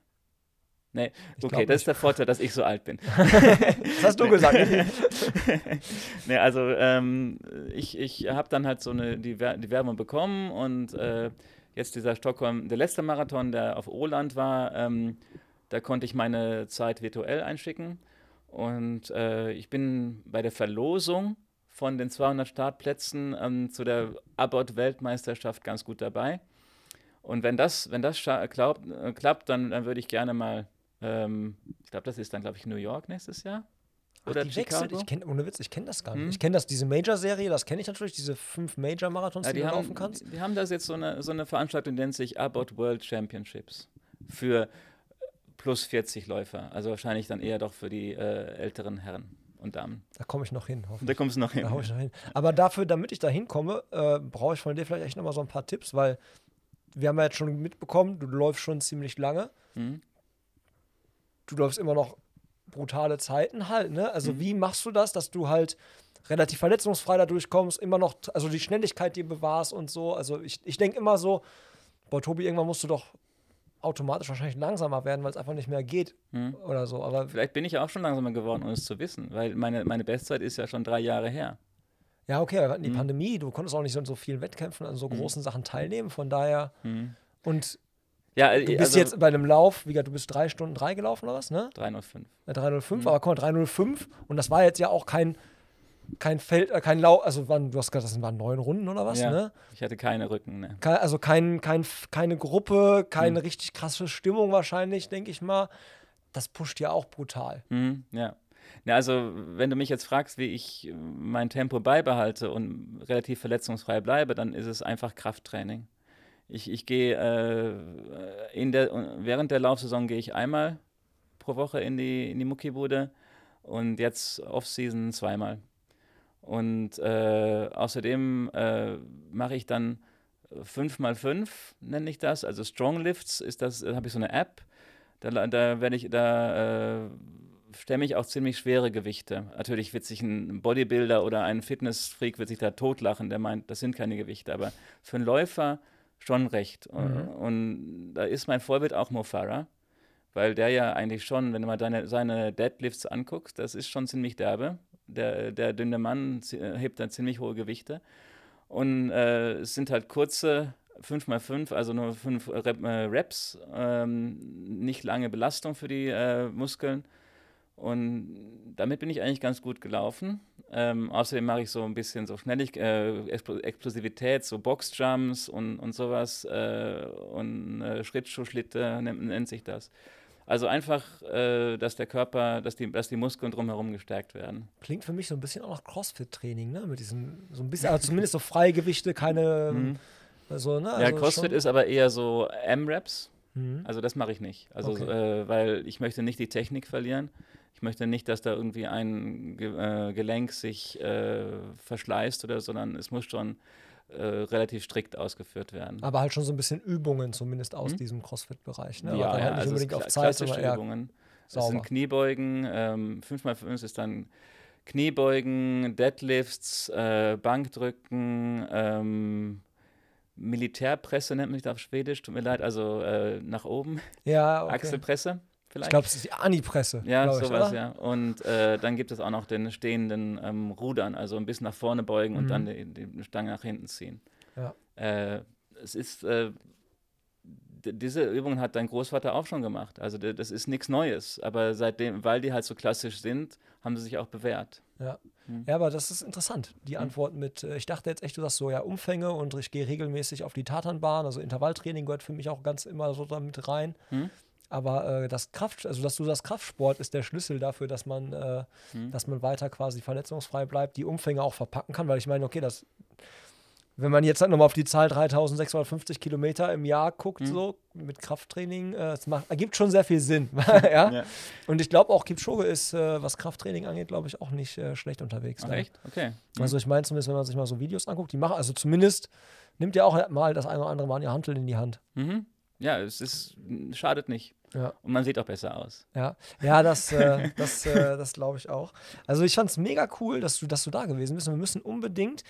Nee, Ich okay, das ist der Vorteil, dass ich so alt bin. [laughs] das hast du gesagt. nicht? [laughs] nee, also ähm, ich, ich habe dann halt so eine, die, Wer- die Werbung bekommen und äh, jetzt dieser Stockholm, der letzte Marathon, der auf Åland war, ähm, da konnte ich meine Zeit virtuell einschicken und äh, ich bin bei der Verlosung von den 200 Startplätzen ähm, zu der Abbott-Weltmeisterschaft ganz gut dabei. Und wenn das, wenn das glaubt, äh, klappt, dann, dann würde ich gerne mal, ähm, ich glaube, das ist dann, glaube ich, New York nächstes Jahr. Ach, Oder die. Chicago. Ich kenn, ohne Witz, ich kenne das gar nicht. Hm? Ich kenne das, diese Major-Serie, das kenne ich natürlich, diese fünf Major-Marathons, Ja, die, die, du haben, laufen kannst. die haben das jetzt so eine, so eine Veranstaltung, die nennt sich Abbott World Championships für plus 40 Läufer. Also wahrscheinlich dann eher doch für die äh, älteren Herren und Damen. Da komme ich noch hin, da kommst du noch hin. Da ich noch hin. Aber dafür, damit ich da hinkomme, äh, brauche ich von dir vielleicht echt nochmal so ein paar Tipps, weil wir haben ja jetzt schon mitbekommen, du läufst schon ziemlich lange. Mhm. Du läufst immer noch brutale Zeiten halt, ne? Mhm. Also wie machst du das, dass du halt relativ verletzungsfrei da durchkommst, immer noch, also die Schnelligkeit dir bewahrst und so. Also ich, ich denke immer so, boah, Tobi, irgendwann musst du doch automatisch wahrscheinlich langsamer werden, weil es einfach nicht mehr geht Mhm. oder so. Aber Vielleicht bin ich auch schon langsamer geworden, ohne es zu wissen, weil meine, meine Bestzeit ist ja schon drei Jahre her. ja, okay, wir hatten die Mhm. Pandemie, du konntest auch nicht so in so vielen Wettkämpfen an so großen Sachen teilnehmen, von daher Mhm. und Ja, Du bist jetzt bei einem Lauf, wie gesagt, du bist drei Stunden drei gelaufen oder was, ne? 305. Ja, 305, Mhm. aber komm, 305 und das war jetzt ja auch kein, kein Feld, äh, kein Lauf, also waren, du hast gesagt, das waren neun Runden oder was, ja, ne? Ich hatte keine Rücken, ne. Kein, also kein, kein, keine Gruppe, keine Mhm. richtig krasse Stimmung wahrscheinlich, denke ich mal. Das pusht ja auch brutal. Mhm, ja. ja. Also, wenn du mich jetzt fragst, wie ich äh, mein Tempo beibehalte und relativ verletzungsfrei bleibe, dann ist es einfach Krafttraining. Ich, ich gehe äh, in der, während der Laufsaison gehe ich einmal pro Woche in die, in die Muckibude und jetzt Off-Season zweimal. Und äh, außerdem äh, mache ich dann 5x5, nenne ich das. Also Strong Lifts ist das, da habe ich so eine App. Da, da werde ich, da äh, stemme ich auch ziemlich schwere Gewichte. Natürlich wird sich ein Bodybuilder oder ein Fitnessfreak wird sich da totlachen, der meint, das sind keine Gewichte. Aber für einen Läufer schon recht. Mhm. Und da ist mein Vorbild auch Mo Farah, weil der ja eigentlich schon, wenn du mal deine, seine Deadlifts anguckst, das ist schon ziemlich derbe. Der, der dünne Mann hebt dann ziemlich hohe Gewichte. Und äh, es sind halt kurze 5x5, also nur 5 Rep, äh, Reps, ähm, nicht lange Belastung für die äh, Muskeln. Und damit bin ich eigentlich ganz gut gelaufen. Ähm, außerdem mache ich so ein bisschen so Schnellig äh, Explosivität, so Boxjumps und, und sowas äh, und äh, Schrittschuhschlitte nennt, nennt, sich das. Also einfach, äh, dass der Körper, dass die, dass die Muskeln drumherum gestärkt werden. Klingt für mich so ein bisschen auch nach Crossfit-Training, ne? Mit diesen, so ein bisschen, also zumindest so Freigewichte, keine. Mhm. Also, ne, also ja, Crossfit ist aber eher so M-Raps. Mhm. Also das mache ich nicht. Also okay. äh, weil ich möchte nicht die Technik verlieren. Ich möchte nicht, dass da irgendwie ein Ge äh, Gelenk sich äh, verschleißt oder, sondern es muss schon äh, relativ strikt ausgeführt werden. Aber halt schon so ein bisschen Übungen zumindest aus hm? diesem CrossFit-Bereich. Ne? Ja, ja halt nicht also unbedingt auf Zeit, sondern Übungen. Das sind Kniebeugen, ähm, 5x5 ist dann Kniebeugen, Deadlifts, äh, Bankdrücken, ähm, Militärpresse nennt man sich auf Schwedisch, tut mir leid, also äh, nach oben. Ja, okay. Achselpresse vielleicht. Ich glaube, es ist die Ani-Presse. Ja, sowas, ich, ja. Und äh, dann gibt es auch noch den stehenden ähm, Rudern, also ein bisschen nach vorne beugen mhm. und dann die, die, Stange nach hinten ziehen. Ja. Äh, es ist, äh, diese Übung hat dein Großvater auch schon gemacht. Also das ist nichts Neues. Aber seitdem, weil die halt so klassisch sind, haben sie sich auch bewährt. Ja. Hm. ja, aber das ist interessant, die hm. Antwort mit, äh, ich dachte jetzt echt, du sagst so, ja, Umfänge und ich gehe regelmäßig auf die Tatanbahn, also Intervalltraining gehört für mich auch ganz immer so damit rein. Hm. Aber äh, das Kraft, also dass du das Kraftsport ist der Schlüssel dafür, dass man, äh, hm. dass man weiter quasi verletzungsfrei bleibt, die Umfänge auch verpacken kann, weil ich meine, okay, das, wenn man jetzt halt nochmal auf die Zahl 3650 Kilometer im Jahr guckt, hm. so mit Krafttraining, äh, es macht, ergibt schon sehr viel Sinn. [laughs] ja? ja? Und ich glaube auch, Kipchoge ist, äh, was Krafttraining angeht, glaube ich, auch nicht äh, schlecht unterwegs. Ach, ne? echt? Okay. Also ich meine zumindest, wenn man sich mal so Videos anguckt, die machen, also zumindest nimmt ja auch mal das eine oder andere Mal ihr Hantel in die Hand. Mhm. Ja, es ist, schadet nicht. Ja. Und man sieht auch besser aus. Ja, ja das, äh, [laughs] das, äh, das glaube ich auch. Also ich fand es mega cool, dass du, dass du da gewesen bist. Und wir müssen unbedingt,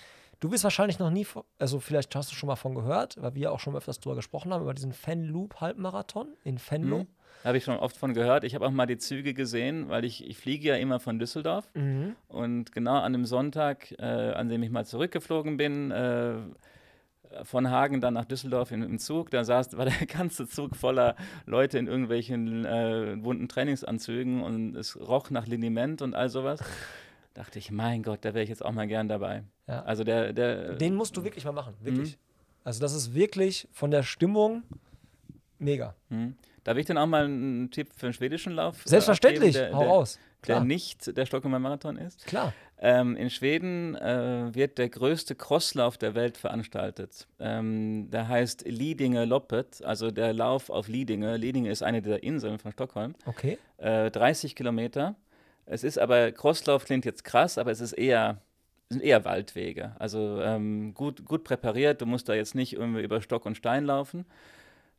du bist wahrscheinlich noch nie, also vielleicht hast du schon mal von gehört, weil wir auch schon öfters drüber gesprochen haben, über diesen Fenloop-Halbmarathon in Fenlo. Mhm. Habe ich schon oft von gehört. Ich habe auch mal die Züge gesehen, weil ich, ich fliege ja immer von Düsseldorf. Mhm. Und genau an dem Sonntag, äh, an dem ich mal zurückgeflogen bin, äh, von Hagen dann nach Düsseldorf in, im Zug. Da saß, war der [laughs] ganze Zug voller Leute in irgendwelchen äh, bunten Trainingsanzügen und es roch nach Liniment und all sowas. [laughs] Dachte ich, mein Gott, da wäre ich jetzt auch mal gern dabei. Ja. Also der, der. Den musst du wirklich mal machen, wirklich. Mhm. Also das ist wirklich von der Stimmung mega. Mhm. Darf ich denn auch mal einen Tipp für einen schwedischen Lauf? Äh, Selbstverständlich, der, hau raus. Der nicht der Stockholmer Marathon ist. Klar. Ähm, in Schweden äh, wird der größte Crosslauf der Welt veranstaltet. Ähm, der heißt Lidingö Loppet, also der Lauf auf Lidingö. Lidingö ist eine der Inseln von Stockholm. Okay. Äh, 30 Kilometer. Es ist aber, Crosslauf klingt jetzt krass, aber es ist eher sind eher Waldwege. Also ähm, gut, gut präpariert. Du musst da jetzt nicht irgendwie über Stock und Stein laufen.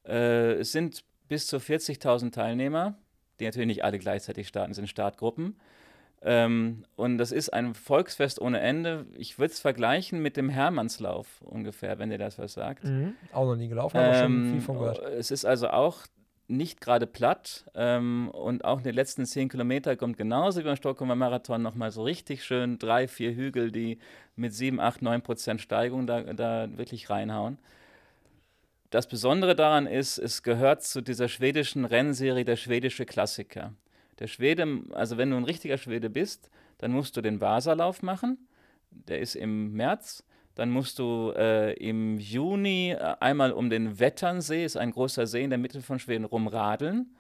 Äh, es sind bis zu 40.000 Teilnehmer, die natürlich nicht alle gleichzeitig starten, sind Startgruppen. Ähm, und das ist ein Volksfest ohne Ende. Ich würde es vergleichen mit dem Hermannslauf ungefähr, wenn dir das was sagt. Mhm. Auch noch nie gelaufen, aber ähm, schon viel von gehört. Es ist also auch nicht gerade platt ähm, und auch in den letzten zehn Kilometer kommt genauso wie beim Stockholmer Marathon nochmal so richtig schön drei, vier Hügel, die mit sieben, acht, neun Prozent Steigung da, da wirklich reinhauen. Das Besondere daran ist, es gehört zu dieser schwedischen Rennserie der schwedische Klassiker. Der Schwede, also wenn du ein richtiger Schwede bist, dann musst du den Vasalauf machen. Der ist im März. Dann musst du äh, im Juni äh, einmal um den Wetternsee, ist ein großer See in der Mitte von Schweden, rumradeln.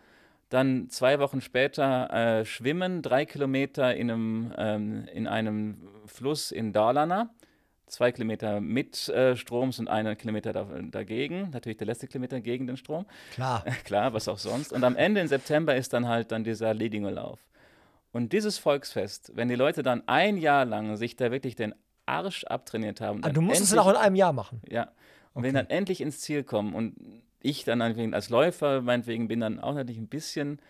Dann zwei Wochen später äh, schwimmen, drei Kilometer in einem, ähm, in einem Fluss in Dalarna. Zwei Kilometer mit äh, Stroms und einen Kilometer da, dagegen. Natürlich der letzte Kilometer gegen den Strom. Klar. [laughs] Klar, was auch sonst. Und am Ende im September ist dann halt dann dieser Ledinger-Lauf. Und dieses Volksfest, wenn die Leute dann ein Jahr lang sich da wirklich den Arsch abtrainiert haben. Ah, du musst es dann auch in einem Jahr machen. Ja. Und okay. wenn dann endlich ins Ziel kommen und ich dann als Läufer, meinetwegen, bin dann auch natürlich ein bisschen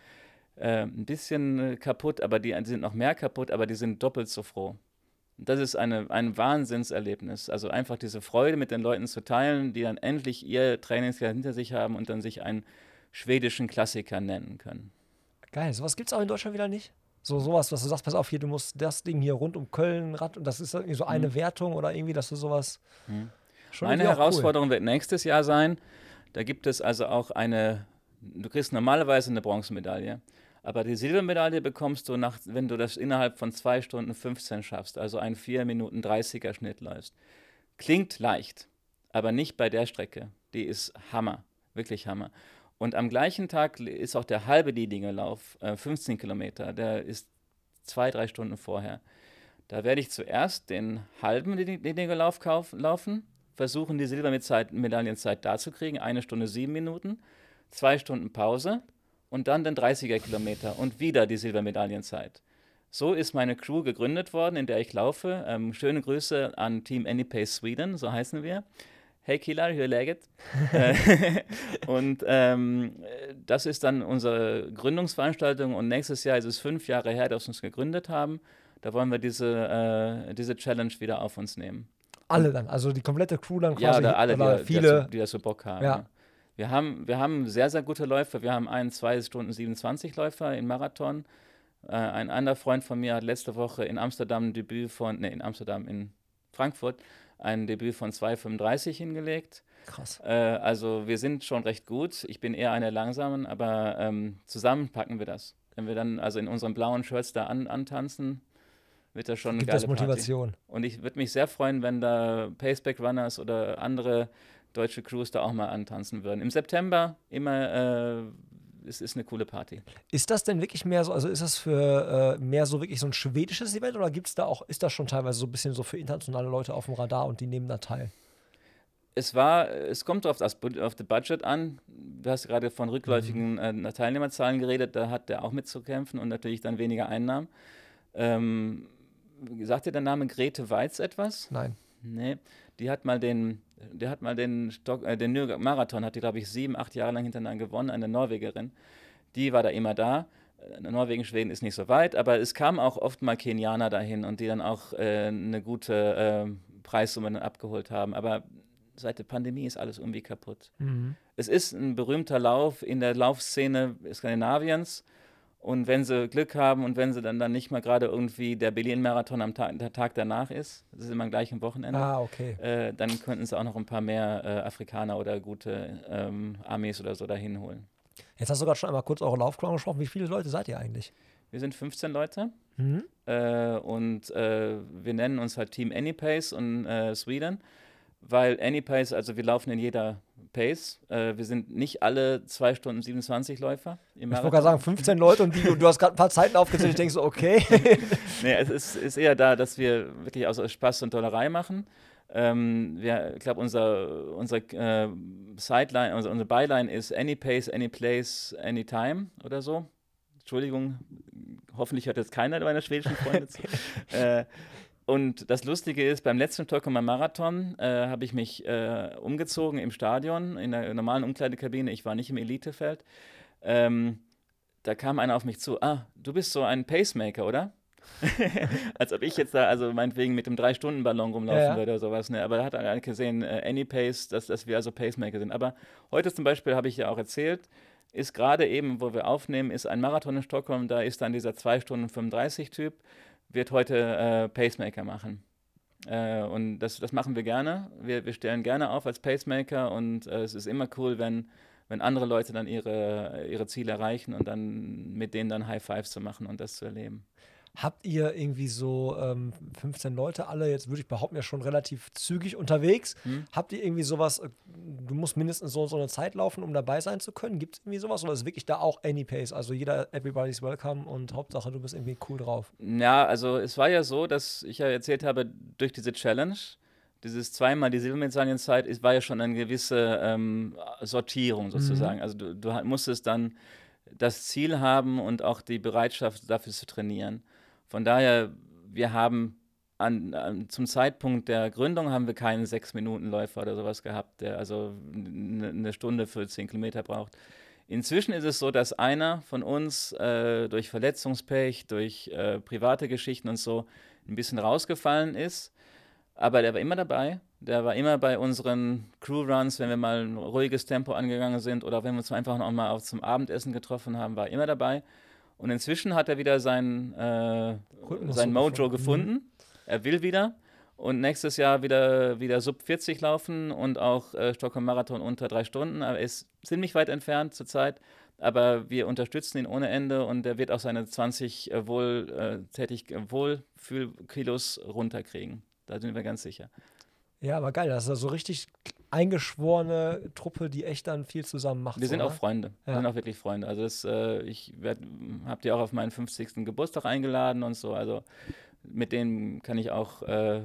äh, ein bisschen äh, kaputt, aber die, die sind noch mehr kaputt, aber die sind doppelt so froh. Das ist eine, ein Wahnsinnserlebnis. Also einfach diese Freude mit den Leuten zu teilen, die dann endlich ihr Trainingsjahr hinter sich haben und dann sich einen schwedischen Klassiker nennen können. Geil, sowas gibt es auch in Deutschland wieder nicht? So sowas, dass du sagst, pass auf, hier, du musst das Ding hier rund um Köln Rad und das ist irgendwie so eine mhm. Wertung oder irgendwie, dass du sowas. Mhm. Meine Herausforderung cool. wird nächstes Jahr sein. Da gibt es also auch eine, du kriegst normalerweise eine Bronzemedaille. Aber die Silbermedaille bekommst du, nach, wenn du das innerhalb von 2 Stunden 15 schaffst, also einen 4 Minuten 30er Schnitt läufst. Klingt leicht, aber nicht bei der Strecke. Die ist Hammer, wirklich Hammer. Und am gleichen Tag ist auch der halbe Diedingerlauf, äh, 15 Kilometer, der ist zwei, drei Stunden vorher. Da werde ich zuerst den halben Diedingerlauf laufen, versuchen die Silbermedaillenzeit da zu kriegen, eine Stunde sieben Minuten, zwei Stunden Pause und dann den 30er Kilometer und wieder die Silbermedaillenzeit. So ist meine Crew gegründet worden, in der ich laufe. Ähm, schöne Grüße an Team Anypace Sweden, so heißen wir. Hey Killer, hur läget? [laughs] [laughs] und ähm, das ist dann unsere Gründungsveranstaltung und nächstes Jahr ist es fünf Jahre her, dass wir uns gegründet haben. Da wollen wir diese, äh, diese Challenge wieder auf uns nehmen. Alle dann, also die komplette Crew dann quasi? Ja, oder alle, oder die, viele. Die, das so Bock haben. Ja. Wir haben, wir haben sehr, sehr gute Läufer. Wir haben einen 2 Stunden 27 Läufer im Marathon. Äh, ein anderer Freund von mir hat letzte Woche in Amsterdam ein Debüt von, ne, in Amsterdam, in Frankfurt, ein Debüt von 2,35 hingelegt. Krass. Äh, also wir sind schon recht gut. Ich bin eher einer langsamen, aber ähm, zusammen packen wir das. Wenn wir dann also in unseren blauen Shirts da an, antanzen, wird das schon Gibt eine geile das Motivation. Party. Und ich würde mich sehr freuen, wenn da Paceback Runners oder andere deutsche Crews da auch mal antanzen würden. Im September immer, äh, es ist eine coole Party. Ist das denn wirklich mehr so, also ist das für äh, mehr so wirklich so ein schwedisches Event oder gibt es da auch, ist das schon teilweise so ein bisschen so für internationale Leute auf dem Radar und die nehmen da teil? Es war, es kommt auf das auf das Budget an. Du hast gerade von rückläufigen mhm. äh, Teilnehmerzahlen geredet, da hat der auch mitzukämpfen und natürlich dann weniger Einnahmen. Ähm, sagt dir der Name Grete Weiz etwas? Nein. Nee, die hat mal den, der hat mal den, Stock, äh, den New York Marathon, hat die, glaube ich, sieben, acht Jahre lang hintereinander gewonnen, eine Norwegerin. Die war da immer da. Äh, Norwegen, Schweden ist nicht so weit, aber es kamen auch oft mal Kenianer dahin und die dann auch äh, eine gute äh, Preissumme abgeholt haben. Aber seit der Pandemie ist alles irgendwie kaputt. Mhm. Es ist ein berühmter Lauf in der Laufszene Skandinaviens und wenn sie Glück haben und wenn sie dann, dann nicht mal gerade irgendwie der Berlin-Marathon am Tag, der Tag danach ist, das ist immer gleich am Wochenende, ah, okay. äh, dann könnten sie auch noch ein paar mehr äh, Afrikaner oder gute ähm, Armees oder so dahin holen. Jetzt hast du gerade schon einmal kurz eure Laufclown gesprochen. Wie viele Leute seid ihr eigentlich? Wir sind 15 Leute mhm. äh, und äh, wir nennen uns halt Team Anypace und äh, Sweden weil Anypace, also wir laufen in jeder Pace. Äh, wir sind nicht alle 2 Stunden 27 Läufer. ich wollte gerade sagen, 15 Leute und, die, und du hast gerade ein paar Zeiten aufgezählt. Ich denke so, okay. [laughs] nee, es ist, ist, eher da, dass wir wirklich aus Spaß und Dollerei machen. Ähm, wir, ich glaube, unser, unser äh, Sideline, unser, unsere Byline ist Anypace, Anyplace, Anytime oder so. Entschuldigung, hoffentlich hört jetzt keiner meiner schwedischen Freunde zu. [laughs] äh, und das Lustige ist, beim letzten Stockholmer Marathon äh, habe ich mich äh, umgezogen im Stadion, in der normalen Umkleidekabine. Ich war nicht im Elitefeld. Ähm, da kam einer auf mich zu: Ah, du bist so ein Pacemaker, oder? [laughs] Als ob ich jetzt da, also meinetwegen mit dem Drei-Stunden-Ballon rumlaufen ja, ja. würde oder sowas. Ne? Aber da hat er gesehen, äh, Any Pace, dass, dass wir also Pacemaker sind. Aber heute zum Beispiel habe ich ja auch erzählt, ist gerade eben, wo wir aufnehmen, ist ein Marathon in Stockholm, da ist dann dieser 2 Stunden 35 Typ wird heute äh, Pacemaker machen. Äh, und das, das machen wir gerne. Wir, wir stellen gerne auf als Pacemaker und äh, es ist immer cool, wenn, wenn andere Leute dann ihre, ihre Ziele erreichen und dann mit denen dann High Fives zu machen und das zu erleben. Habt ihr irgendwie so ähm, 15 Leute, alle jetzt würde ich behaupten, ja schon relativ zügig unterwegs? Hm. Habt ihr irgendwie sowas, äh, du musst mindestens so, so eine Zeit laufen, um dabei sein zu können? Gibt es irgendwie sowas oder ist wirklich da auch Any Pace? Also jeder, everybody's welcome und Hauptsache du bist irgendwie cool drauf? Ja, also es war ja so, dass ich ja erzählt habe, durch diese Challenge, dieses zweimal die Silbermedaillenzeit, es war ja schon eine gewisse ähm, Sortierung sozusagen. Mhm. Also du, du musstest dann das Ziel haben und auch die Bereitschaft dafür zu trainieren. Von daher, wir haben an, an, zum Zeitpunkt der Gründung haben wir keinen sechs Minuten Läufer oder sowas gehabt, der also eine Stunde für zehn Kilometer braucht. Inzwischen ist es so, dass einer von uns äh, durch Verletzungspech, durch äh, private Geschichten und so ein bisschen rausgefallen ist. Aber der war immer dabei. Der war immer bei unseren Crew-Runs, wenn wir mal ein ruhiges Tempo angegangen sind oder wenn wir uns einfach noch mal zum Abendessen getroffen haben, war immer dabei. Und inzwischen hat er wieder sein, äh, sein Mojo gefunden. gefunden. Er will wieder und nächstes Jahr wieder, wieder Sub 40 laufen und auch äh, Stockholm Marathon unter drei Stunden. Er ist ziemlich weit entfernt zurzeit, aber wir unterstützen ihn ohne Ende und er wird auch seine 20 äh, äh, Wohlfühlkilos runterkriegen. Da sind wir ganz sicher. Ja, aber geil, das ist ja so richtig eingeschworene Truppe, die echt dann viel zusammen macht. Wir sind oder? auch Freunde. Ja. Wir sind auch wirklich Freunde. Also das, äh, ich habe die auch auf meinen 50. Geburtstag eingeladen und so. Also mit denen kann ich auch, äh,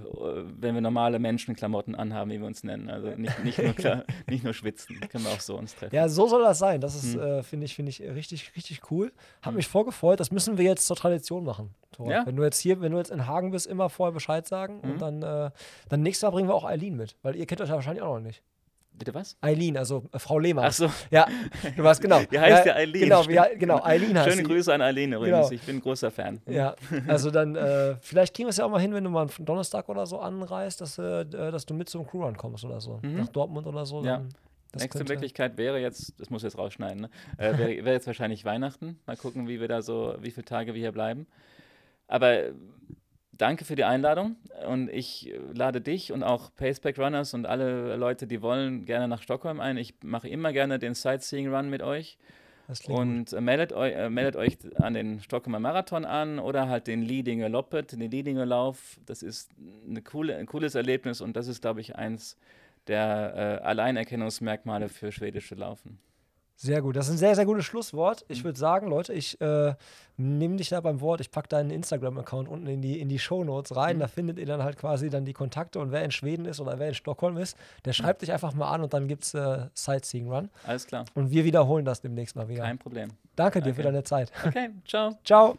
wenn wir normale Menschenklamotten anhaben, wie wir uns nennen, also nicht, nicht, nur, klar, [laughs] nicht nur schwitzen, können wir auch so uns treffen. Ja, so soll das sein. Das ist, hm. äh, finde ich, finde ich richtig, richtig cool. Hab hm. mich vorgefreut. Das müssen wir jetzt zur Tradition machen. Ja. Wenn du jetzt hier, wenn du jetzt in Hagen bist, immer vorher Bescheid sagen hm. und dann, äh, dann nächstes Mal bringen wir auch Eileen mit, weil ihr kennt euch ja wahrscheinlich auch noch nicht. Bitte was? Eileen, also äh, Frau Lehmann. Ach so. Ja, du weißt genau. [laughs] Wie heißt ja, Eileen? Genau, wie, genau Eileen heißt Schöne Grüße an Eileen übrigens. Genau. Ich bin ein großer Fan. Ja, also dann, äh, vielleicht kriegen wir es ja auch mal hin, wenn du mal einen Donnerstag oder so anreist, dass, äh, dass du mit zum Crew ankommst oder so. Mhm. Nach Dortmund oder so. Ja. Nächste Möglichkeit wäre jetzt, das muss jetzt rausschneiden, ne? äh, wäre, [laughs] wäre jetzt wahrscheinlich Weihnachten. Mal gucken, wie wir da so, wie viele Tage wir hier bleiben. Aber danke für die Einladung und ich lade dich und auch Paceback Runners und alle Leute, die wollen, gerne nach Stockholm ein. Ich mache immer gerne den Sightseeing Run mit euch. Und äh, meldet, euch, äh, meldet euch an den Stockholmer Marathon an oder halt den Liedinger Loppet, den Liedinger Lauf. Das ist eine coole, ein cooles Erlebnis und das ist, glaube ich, eins der äh, Alleinerkennungsmerkmale für schwedische Laufen. Sehr gut. Das ist ein sehr, sehr gutes Schlusswort. Ich würde sagen, Leute, ich äh, nehme dich da beim Wort. Ich packe deinen Instagram-Account unten in die, in die Shownotes rein. Mhm. Da findet ihr dann halt quasi dann die Kontakte und wer in Schweden ist oder wer in Stockholm ist, der schreibt mhm. dich einfach mal an und dann gibt es äh, Sightseeing Run. Alles klar. Und wir wiederholen das demnächst mal wieder. Kein Problem. Danke dir okay. für deine Zeit. Okay, ciao. [laughs] Ciao.